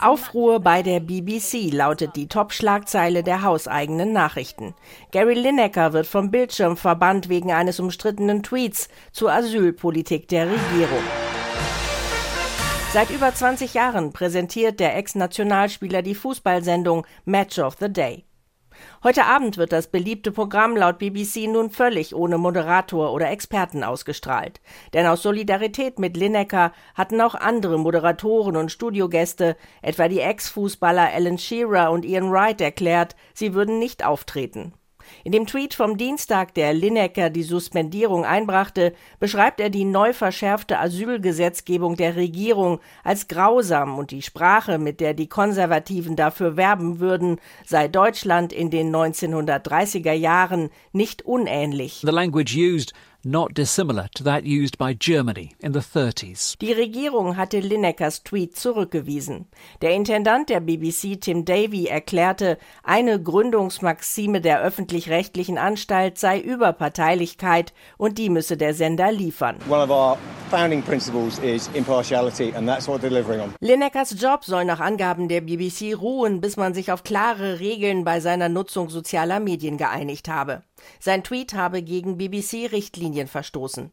Aufruhr bei der BBC lautet die Top-Schlagzeile der hauseigenen Nachrichten. Gary Lineker wird vom Bildschirm verbannt wegen eines umstrittenen Tweets zur Asylpolitik der Regierung. Seit über 20 Jahren präsentiert der Ex-Nationalspieler die Fußballsendung Match of the Day. Heute Abend wird das beliebte Programm laut BBC nun völlig ohne Moderator oder Experten ausgestrahlt. Denn aus Solidarität mit Lineker hatten auch andere Moderatoren und Studiogäste, etwa die Ex-Fußballer Alan Shearer und Ian Wright, erklärt, sie würden nicht auftreten. In dem Tweet vom Dienstag, der Lineker die Suspendierung einbrachte, beschreibt er die neu verschärfte Asylgesetzgebung der Regierung als grausam und die Sprache, mit der die Konservativen dafür werben würden, sei Deutschland in den 1930er Jahren nicht unähnlich. The language used not dissimilar to that used by Germany in the 30s. Die Regierung hatte Linekers Tweet zurückgewiesen. Der Intendant der BBC Tim Davy erklärte, eine Gründungsmaxime der öffentlich-rechtlichen Anstalt sei Überparteilichkeit und die müsse der Sender liefern. One of our founding principles is impartiality and that's what delivering on. Linekers Job soll nach Angaben der BBC ruhen, bis man sich auf klare Regeln bei seiner Nutzung sozialer Medien geeinigt habe. Sein Tweet habe gegen BBC-Richtlinien verstoßen.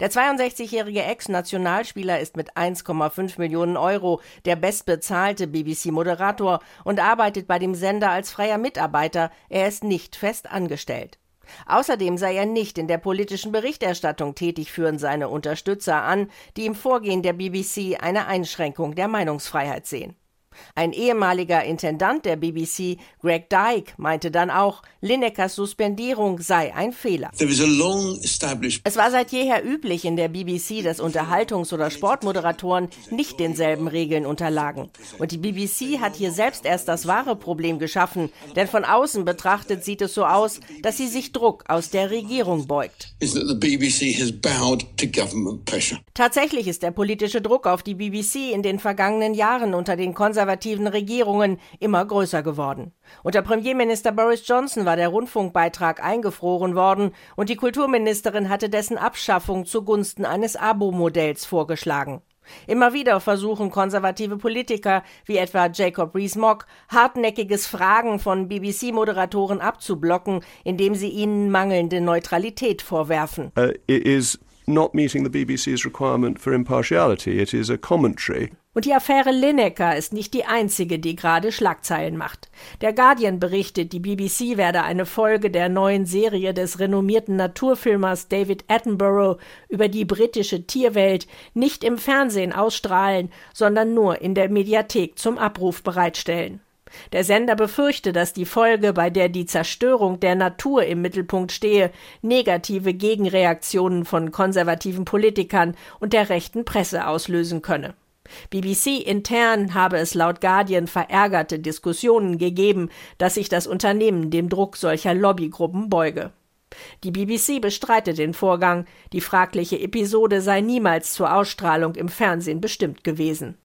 Der 62-jährige Ex-Nationalspieler ist mit 1,5 Millionen Euro der bestbezahlte BBC-Moderator und arbeitet bei dem Sender als freier Mitarbeiter. Er ist nicht fest angestellt. Außerdem sei er nicht in der politischen Berichterstattung tätig, führen seine Unterstützer an, die im Vorgehen der BBC eine Einschränkung der Meinungsfreiheit sehen. Ein ehemaliger Intendant der BBC, Greg Dyke, meinte dann auch, Linekers Suspendierung sei ein Fehler. Es war seit jeher üblich in der BBC, dass Unterhaltungs- oder Sportmoderatoren nicht denselben Regeln unterlagen. Und die BBC hat hier selbst erst das wahre Problem geschaffen, denn von außen betrachtet sieht es so aus, dass sie sich Druck aus der Regierung beugt. Tatsächlich ist der politische Druck auf die BBC in den vergangenen Jahren unter den konservativen konservativen Regierungen immer größer geworden. Unter Premierminister Boris Johnson war der Rundfunkbeitrag eingefroren worden und die Kulturministerin hatte dessen Abschaffung zugunsten eines Abo-Modells vorgeschlagen. Immer wieder versuchen konservative Politiker wie etwa Jacob Rees-Mogg hartnäckiges Fragen von BBC-Moderatoren abzublocken, indem sie ihnen mangelnde Neutralität vorwerfen. Uh, not meeting the BBC's requirement for impartiality. It is a commentary. Und die Affäre Lineker ist nicht die einzige, die gerade Schlagzeilen macht. Der Guardian berichtet, die BBC werde eine Folge der neuen Serie des renommierten Naturfilmers David Attenborough über die britische Tierwelt nicht im Fernsehen ausstrahlen, sondern nur in der Mediathek zum Abruf bereitstellen. Der Sender befürchte, dass die Folge, bei der die Zerstörung der Natur im Mittelpunkt stehe, negative Gegenreaktionen von konservativen Politikern und der rechten Presse auslösen könne. BBC intern habe es laut Guardian verärgerte Diskussionen gegeben, dass sich das Unternehmen dem Druck solcher Lobbygruppen beuge. Die BBC bestreitet den Vorgang, die fragliche Episode sei niemals zur Ausstrahlung im Fernsehen bestimmt gewesen.